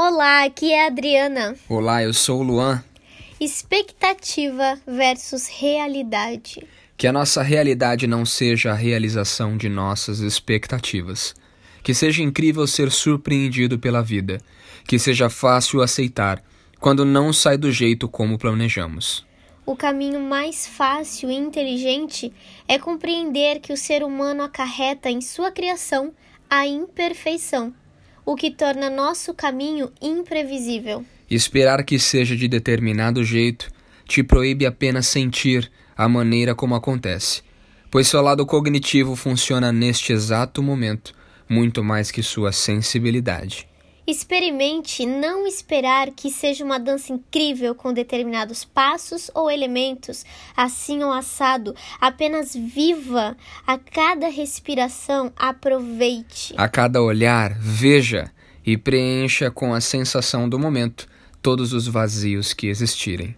Olá, aqui é a Adriana. Olá, eu sou o Luan. Expectativa versus realidade. Que a nossa realidade não seja a realização de nossas expectativas. Que seja incrível ser surpreendido pela vida. Que seja fácil aceitar quando não sai do jeito como planejamos. O caminho mais fácil e inteligente é compreender que o ser humano acarreta em sua criação a imperfeição, o que torna nosso caminho imprevisível. Esperar que seja de determinado jeito te proíbe apenas sentir a maneira como acontece, pois seu lado cognitivo funciona neste exato momento muito mais que sua sensibilidade. Experimente não esperar que seja uma dança incrível com determinados passos ou elementos, assim ou assado. Apenas viva a cada respiração, aproveite. A cada olhar, veja e preencha com a sensação do momento todos os vazios que existirem.